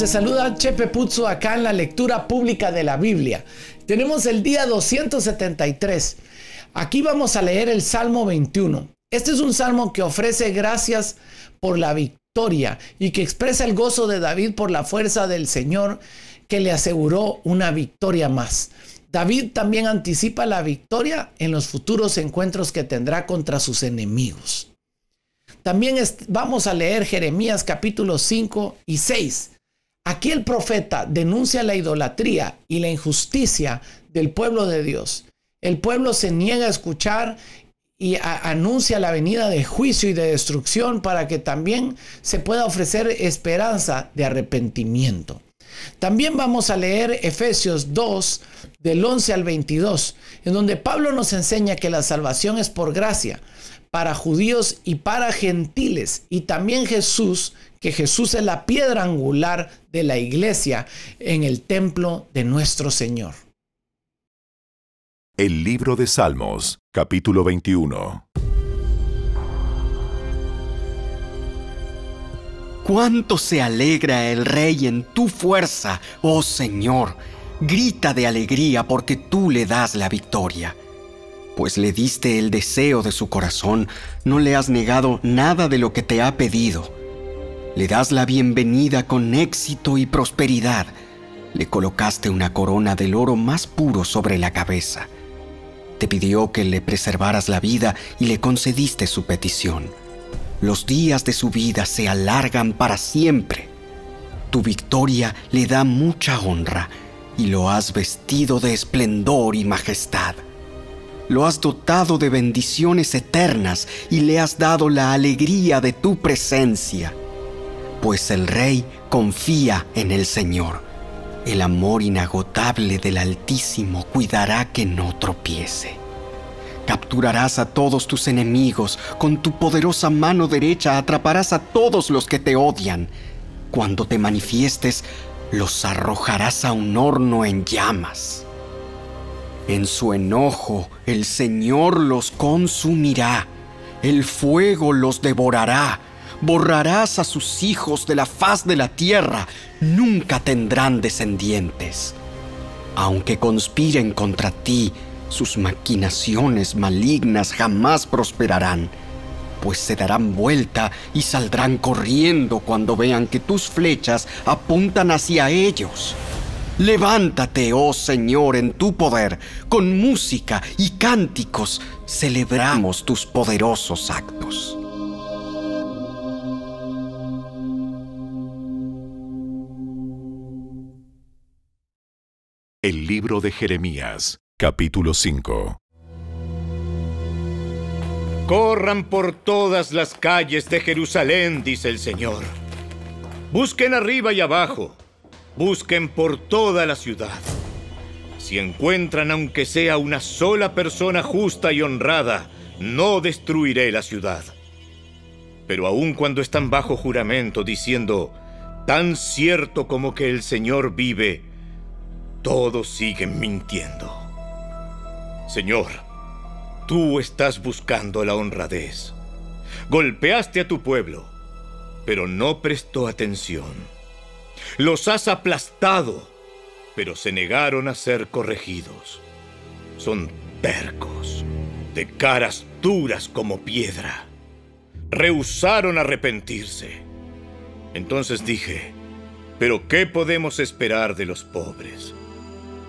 te saluda Chepe Puzzo acá en la lectura pública de la Biblia. Tenemos el día 273. Aquí vamos a leer el Salmo 21. Este es un salmo que ofrece gracias por la victoria y que expresa el gozo de David por la fuerza del Señor que le aseguró una victoria más. David también anticipa la victoria en los futuros encuentros que tendrá contra sus enemigos. También vamos a leer Jeremías capítulos 5 y 6. Aquí el profeta denuncia la idolatría y la injusticia del pueblo de Dios. El pueblo se niega a escuchar y anuncia la venida de juicio y de destrucción para que también se pueda ofrecer esperanza de arrepentimiento. También vamos a leer Efesios 2 del 11 al 22, en donde Pablo nos enseña que la salvación es por gracia para judíos y para gentiles. Y también Jesús, que Jesús es la piedra angular de la iglesia en el templo de nuestro Señor. El libro de Salmos, capítulo 21. Cuánto se alegra el rey en tu fuerza, oh Señor. Grita de alegría porque tú le das la victoria pues le diste el deseo de su corazón, no le has negado nada de lo que te ha pedido. Le das la bienvenida con éxito y prosperidad. Le colocaste una corona del oro más puro sobre la cabeza. Te pidió que le preservaras la vida y le concediste su petición. Los días de su vida se alargan para siempre. Tu victoria le da mucha honra y lo has vestido de esplendor y majestad lo has dotado de bendiciones eternas y le has dado la alegría de tu presencia. Pues el Rey confía en el Señor. El amor inagotable del Altísimo cuidará que no tropiece. Capturarás a todos tus enemigos, con tu poderosa mano derecha atraparás a todos los que te odian. Cuando te manifiestes, los arrojarás a un horno en llamas. En su enojo el Señor los consumirá, el fuego los devorará, borrarás a sus hijos de la faz de la tierra, nunca tendrán descendientes. Aunque conspiren contra ti, sus maquinaciones malignas jamás prosperarán, pues se darán vuelta y saldrán corriendo cuando vean que tus flechas apuntan hacia ellos. Levántate, oh Señor, en tu poder, con música y cánticos celebramos tus poderosos actos. El libro de Jeremías, capítulo 5. Corran por todas las calles de Jerusalén, dice el Señor. Busquen arriba y abajo Busquen por toda la ciudad. Si encuentran aunque sea una sola persona justa y honrada, no destruiré la ciudad. Pero aun cuando están bajo juramento diciendo, tan cierto como que el Señor vive, todos siguen mintiendo. Señor, tú estás buscando la honradez. Golpeaste a tu pueblo, pero no prestó atención. Los has aplastado, pero se negaron a ser corregidos. Son tercos, de caras duras como piedra. Rehusaron arrepentirse. Entonces dije, ¿pero qué podemos esperar de los pobres?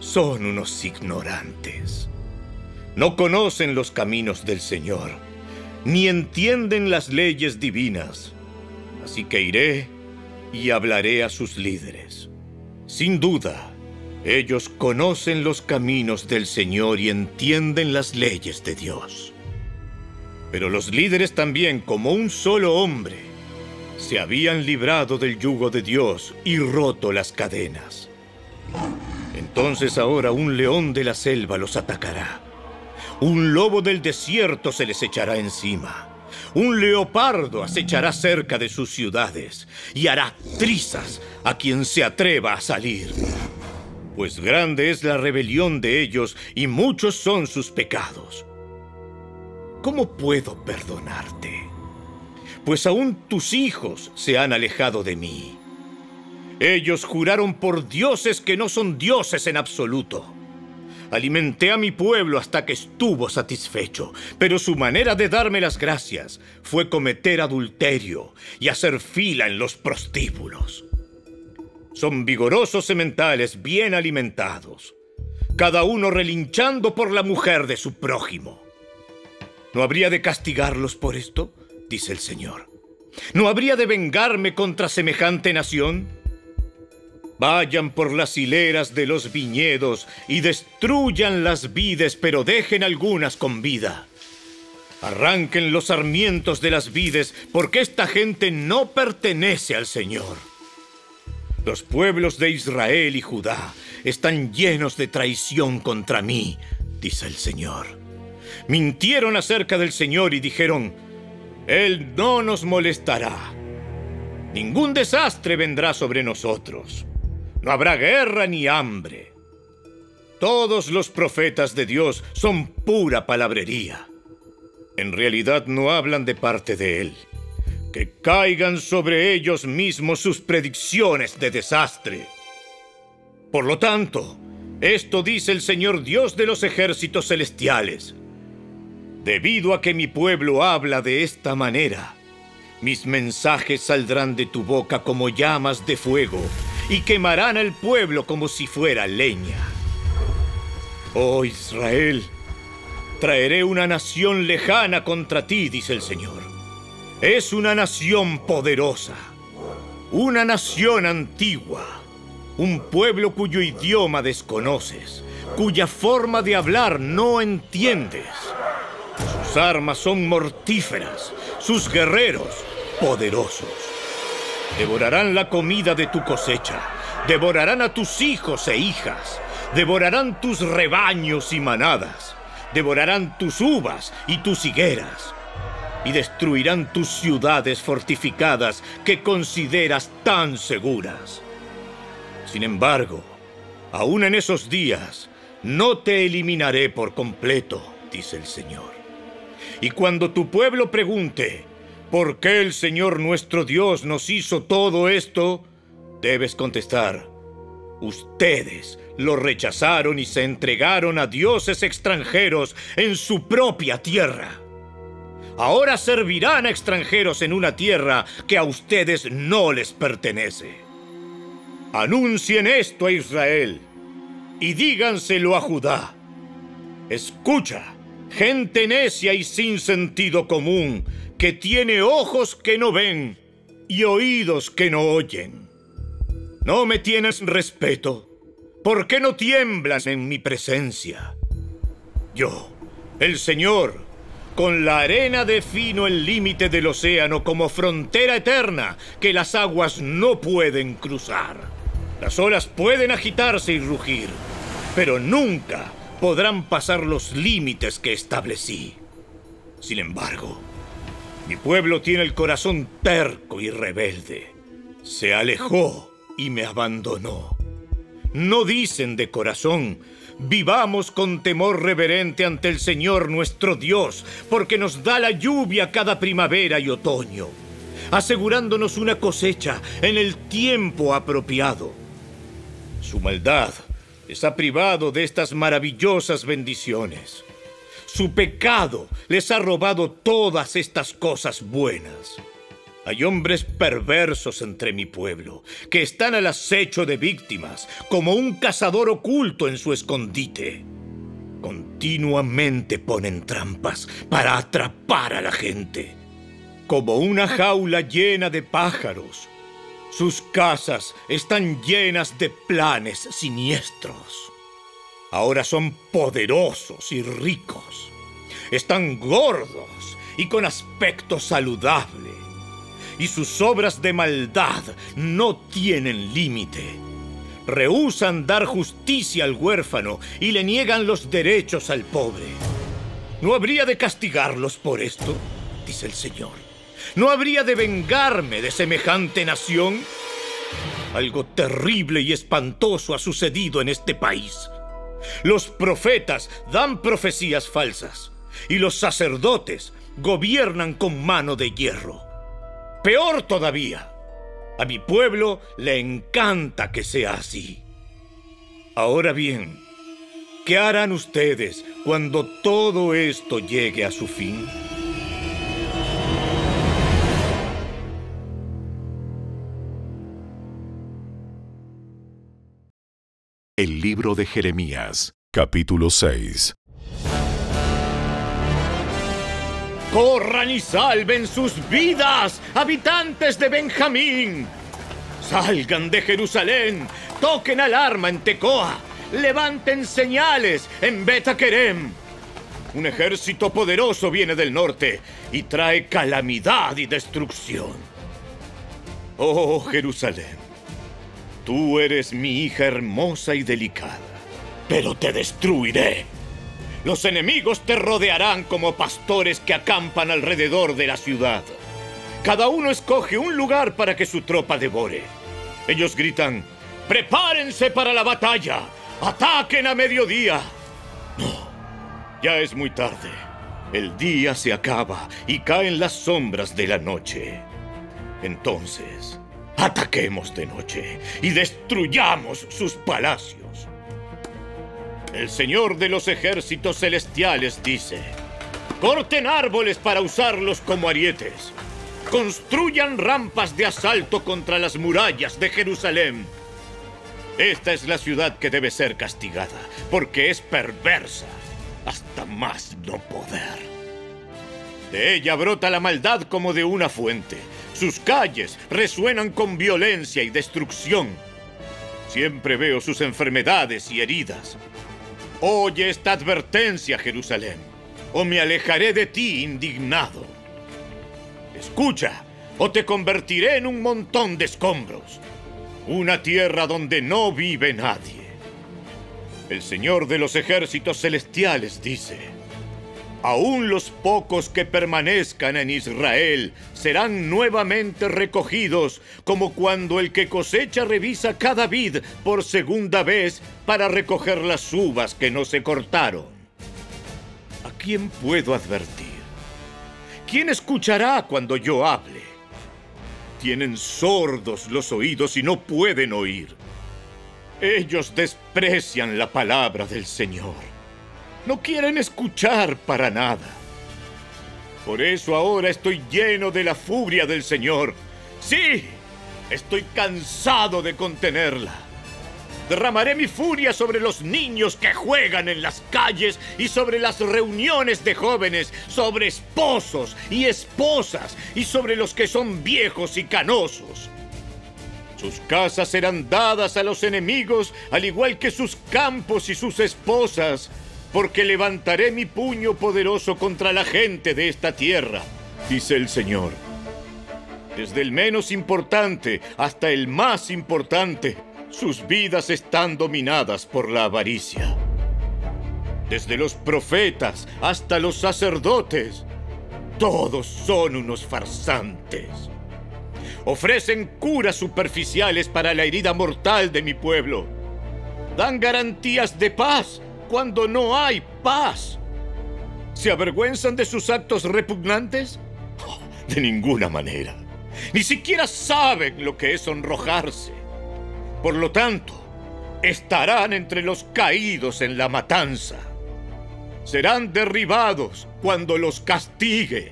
Son unos ignorantes. No conocen los caminos del Señor, ni entienden las leyes divinas. Así que iré y hablaré a sus líderes. Sin duda, ellos conocen los caminos del Señor y entienden las leyes de Dios. Pero los líderes también, como un solo hombre, se habían librado del yugo de Dios y roto las cadenas. Entonces ahora un león de la selva los atacará. Un lobo del desierto se les echará encima. Un leopardo acechará cerca de sus ciudades y hará trizas a quien se atreva a salir. Pues grande es la rebelión de ellos y muchos son sus pecados. ¿Cómo puedo perdonarte? Pues aún tus hijos se han alejado de mí. Ellos juraron por dioses que no son dioses en absoluto. Alimenté a mi pueblo hasta que estuvo satisfecho, pero su manera de darme las gracias fue cometer adulterio y hacer fila en los prostíbulos. Son vigorosos sementales bien alimentados, cada uno relinchando por la mujer de su prójimo. ¿No habría de castigarlos por esto? dice el Señor. ¿No habría de vengarme contra semejante nación? Vayan por las hileras de los viñedos y destruyan las vides, pero dejen algunas con vida. Arranquen los sarmientos de las vides, porque esta gente no pertenece al Señor. Los pueblos de Israel y Judá están llenos de traición contra mí, dice el Señor. Mintieron acerca del Señor y dijeron, Él no nos molestará. Ningún desastre vendrá sobre nosotros. No habrá guerra ni hambre. Todos los profetas de Dios son pura palabrería. En realidad no hablan de parte de Él. Que caigan sobre ellos mismos sus predicciones de desastre. Por lo tanto, esto dice el Señor Dios de los ejércitos celestiales. Debido a que mi pueblo habla de esta manera, mis mensajes saldrán de tu boca como llamas de fuego y quemarán al pueblo como si fuera leña. Oh Israel, traeré una nación lejana contra ti, dice el Señor. Es una nación poderosa, una nación antigua, un pueblo cuyo idioma desconoces, cuya forma de hablar no entiendes. Sus armas son mortíferas, sus guerreros poderosos. Devorarán la comida de tu cosecha, devorarán a tus hijos e hijas, devorarán tus rebaños y manadas, devorarán tus uvas y tus higueras, y destruirán tus ciudades fortificadas que consideras tan seguras. Sin embargo, aún en esos días, no te eliminaré por completo, dice el Señor. Y cuando tu pueblo pregunte, ¿Por qué el Señor nuestro Dios nos hizo todo esto? Debes contestar, ustedes lo rechazaron y se entregaron a dioses extranjeros en su propia tierra. Ahora servirán a extranjeros en una tierra que a ustedes no les pertenece. Anuncien esto a Israel y díganselo a Judá. Escucha, gente necia y sin sentido común, que tiene ojos que no ven y oídos que no oyen. No me tienes respeto. ¿Por qué no tiemblas en mi presencia? Yo, el Señor, con la arena defino el límite del océano como frontera eterna que las aguas no pueden cruzar. Las olas pueden agitarse y rugir, pero nunca podrán pasar los límites que establecí. Sin embargo, mi pueblo tiene el corazón terco y rebelde. Se alejó y me abandonó. No dicen de corazón, vivamos con temor reverente ante el Señor nuestro Dios, porque nos da la lluvia cada primavera y otoño, asegurándonos una cosecha en el tiempo apropiado. Su maldad les ha privado de estas maravillosas bendiciones. Su pecado les ha robado todas estas cosas buenas. Hay hombres perversos entre mi pueblo, que están al acecho de víctimas, como un cazador oculto en su escondite. Continuamente ponen trampas para atrapar a la gente, como una jaula llena de pájaros. Sus casas están llenas de planes siniestros ahora son poderosos y ricos. Están gordos y con aspecto saludable. Y sus obras de maldad no tienen límite. Rehusan dar justicia al huérfano y le niegan los derechos al pobre. ¿No habría de castigarlos por esto? dice el Señor. ¿No habría de vengarme de semejante nación? Algo terrible y espantoso ha sucedido en este país. Los profetas dan profecías falsas y los sacerdotes gobiernan con mano de hierro. Peor todavía, A mi pueblo le encanta que sea así. Ahora bien, ¿qué harán ustedes cuando todo esto llegue a su fin? Libro de Jeremías, capítulo 6. Corran y salven sus vidas, habitantes de Benjamín. Salgan de Jerusalén, toquen alarma en Tecoa, levanten señales en Betaquerem. Un ejército poderoso viene del norte y trae calamidad y destrucción. Oh Jerusalén, tú eres mi hija hermosa y delicada, pero te destruiré. Los enemigos te rodearán como pastores que acampan alrededor de la ciudad. Cada uno escoge un lugar para que su tropa devore. Ellos gritan, prepárense para la batalla, ataquen a mediodía. No, ya es muy tarde. El día se acaba y caen las sombras de la noche. Entonces, ataquemos de noche y destruyamos sus palacios. El Señor de los ejércitos celestiales dice, corten árboles para usarlos como arietes, construyan rampas de asalto contra las murallas de Jerusalén. Esta es la ciudad que debe ser castigada, porque es perversa hasta más no poder. De ella brota la maldad como de una fuente. Sus calles resuenan con violencia y destrucción. Siempre veo sus enfermedades y heridas. Oye esta advertencia, Jerusalén, o me alejaré de ti indignado. Escucha, o te convertiré en un montón de escombros, una tierra donde no vive nadie. El Señor de los ejércitos celestiales dice, Aún los pocos que permanezcan en Israel serán nuevamente recogidos, como cuando el que cosecha revisa cada vid por segunda vez para recoger las uvas que no se cortaron. ¿A quién puedo advertir? ¿Quién escuchará cuando yo hable? Tienen sordos los oídos y no pueden oír. Ellos desprecian la palabra del Señor no quieren escuchar para nada. Por eso ahora estoy lleno de la furia del Señor. Sí, estoy cansado de contenerla. Derramaré mi furia sobre los niños que juegan en las calles y sobre las reuniones de jóvenes, sobre esposos y esposas y sobre los que son viejos y canosos. Sus casas serán dadas a los enemigos, al igual que sus campos y sus esposas porque levantaré mi puño poderoso contra la gente de esta tierra, dice el Señor. Desde el menos importante hasta el más importante, sus vidas están dominadas por la avaricia. Desde los profetas hasta los sacerdotes, todos son unos farsantes. Ofrecen curas superficiales para la herida mortal de mi pueblo. Dan garantías de paz cuando no hay paz? ¿Se avergüenzan de sus actos repugnantes? De ninguna manera. Ni siquiera saben lo que es sonrojarse. Por lo tanto, estarán entre los caídos en la matanza. Serán derribados cuando los castigue,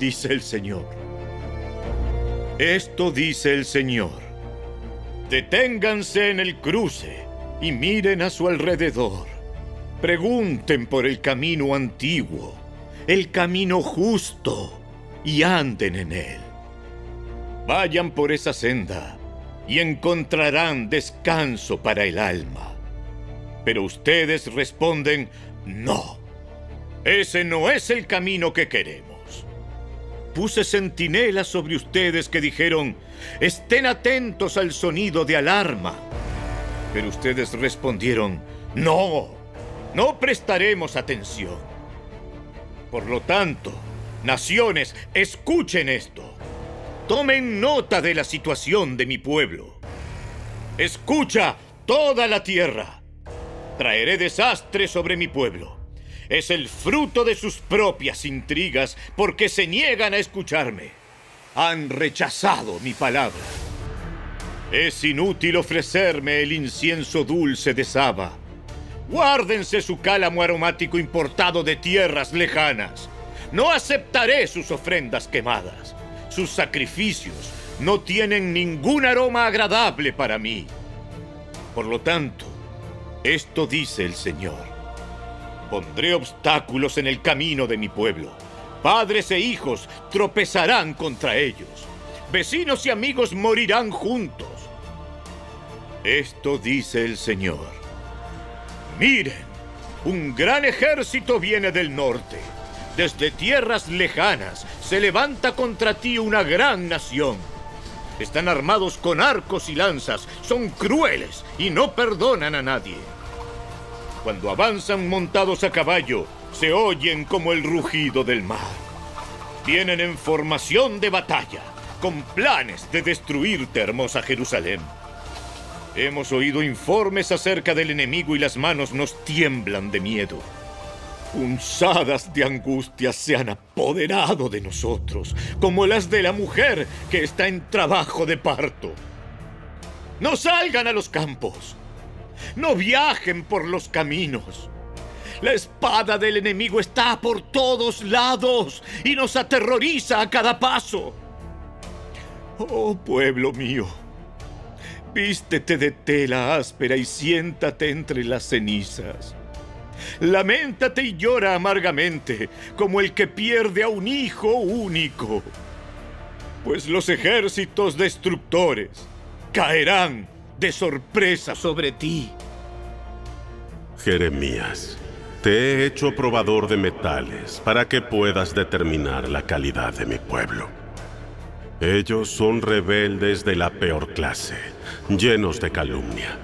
dice el Señor. Esto dice el Señor. Deténganse en el cruce y miren a su alrededor. Pregunten por el camino antiguo, el camino justo, y anden en él. Vayan por esa senda y encontrarán descanso para el alma. Pero ustedes responden, no, ese no es el camino que queremos. Puse centinelas sobre ustedes que dijeron, estén atentos al sonido de alarma. Pero ustedes respondieron, no, no prestaremos atención. Por lo tanto, naciones, escuchen esto. Tomen nota de la situación de mi pueblo. Escucha toda la tierra. Traeré desastre sobre mi pueblo. Es el fruto de sus propias intrigas porque se niegan a escucharme. Han rechazado mi palabra. Es inútil ofrecerme el incienso dulce de Saba. Guárdense su cálamo aromático importado de tierras lejanas. No aceptaré sus ofrendas quemadas. Sus sacrificios no tienen ningún aroma agradable para mí. Por lo tanto, esto dice el Señor. Pondré obstáculos en el camino de mi pueblo. Padres e hijos tropezarán contra ellos. Vecinos y amigos morirán juntos. Esto dice el Señor. Miren, un gran ejército viene del norte. Desde tierras lejanas se levanta contra ti una gran nación. Están armados con arcos y lanzas, son crueles y no perdonan a nadie. Cuando avanzan montados a caballo, se oyen como el rugido del mar. Vienen en formación de batalla, con planes de destruirte, hermosa Jerusalén. Hemos oído informes acerca del enemigo y las manos nos tiemblan de miedo. Punzadas de angustia se han apoderado de nosotros, como las de la mujer que está en trabajo de parto. No salgan a los campos, no viajen por los caminos. La espada del enemigo está por todos lados y nos aterroriza a cada paso. Oh pueblo mío, Vístete de tela áspera y siéntate entre las cenizas. Lamentate y llora amargamente, como el que pierde a un hijo único. Pues los ejércitos destructores caerán de sorpresa sobre ti. Jeremías, te he hecho probador de metales para que puedas determinar la calidad de mi pueblo. Ellos son rebeldes de la peor clase, llenos de calumnia.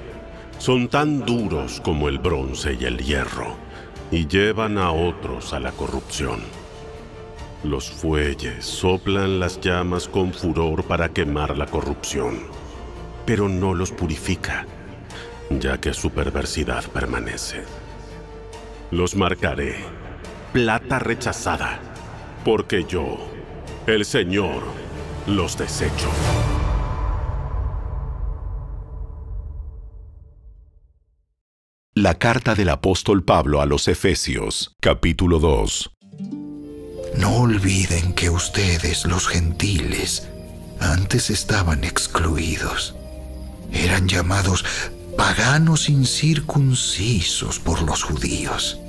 Son tan duros como el bronce y el hierro, y llevan a otros a la corrupción. Los fuelles soplan las llamas con furor para quemar la corrupción, pero no los purifica, ya que su perversidad permanece. Los marcaré, plata rechazada, porque yo, el Señor, los desecho. La carta del apóstol Pablo a los Efesios, capítulo 2. No olviden que ustedes, los gentiles, antes estaban excluidos. Eran llamados paganos incircuncisos por los judíos,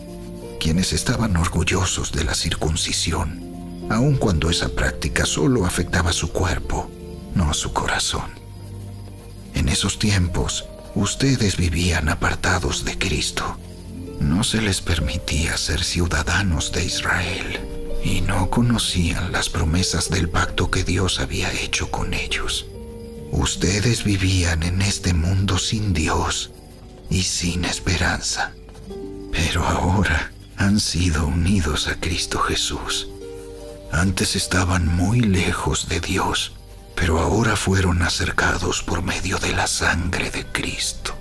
quienes estaban orgullosos de la circuncisión aun cuando esa práctica solo afectaba su cuerpo, no su corazón. En esos tiempos, ustedes vivían apartados de Cristo. No se les permitía ser ciudadanos de Israel y no conocían las promesas del pacto que Dios había hecho con ellos. Ustedes vivían en este mundo sin Dios y sin esperanza, pero ahora han sido unidos a Cristo Jesús antes estaban muy lejos de Dios, pero ahora fueron acercados por medio de la sangre de Cristo.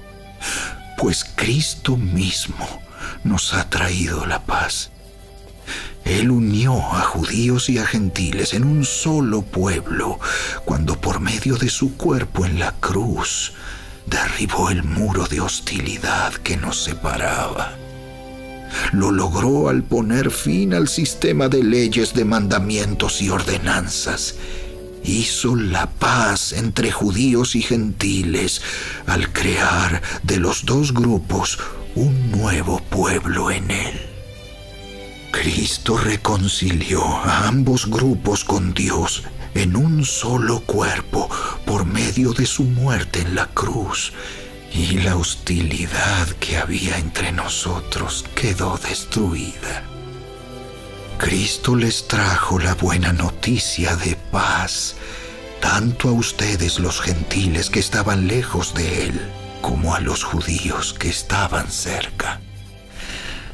Pues Cristo mismo nos ha traído la paz. Él unió a judíos y a gentiles en un solo pueblo cuando por medio de su cuerpo en la cruz derribó el muro de hostilidad que nos separaba. Lo logró al poner fin al sistema de leyes, de mandamientos y ordenanzas. Hizo la paz entre judíos y gentiles al crear de los dos grupos un nuevo pueblo en él. Cristo reconcilió a ambos grupos con Dios en un solo cuerpo por medio de su muerte en la cruz y la hostilidad que había entre nosotros quedó destruida. Cristo les trajo la buena noticia de paz, tanto a ustedes los gentiles que estaban lejos de Él, como a los judíos que estaban cerca.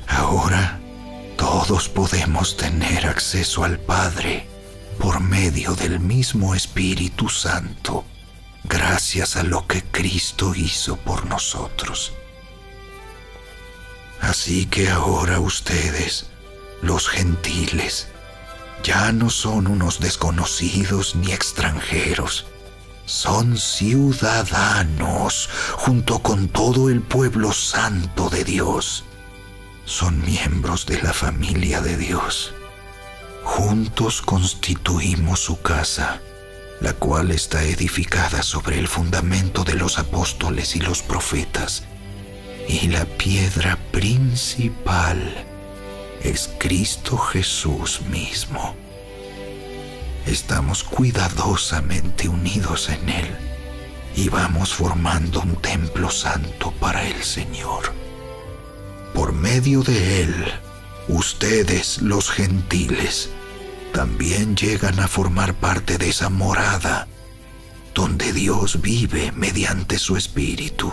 Ahora todos podemos tener acceso al Padre por medio del mismo Espíritu Santo gracias a lo que Cristo hizo por nosotros. Así que ahora ustedes, los gentiles, ya no son unos desconocidos ni extranjeros, son ciudadanos junto con todo el pueblo santo de Dios. Son miembros de la familia de Dios. Juntos constituimos su casa, la cual está edificada sobre el fundamento de los apóstoles y los profetas. Y la piedra principal es Cristo Jesús mismo estamos cuidadosamente unidos en Él y vamos formando un templo santo para el Señor. Por medio de Él, ustedes los gentiles también llegan a formar parte de esa morada donde Dios vive mediante su Espíritu.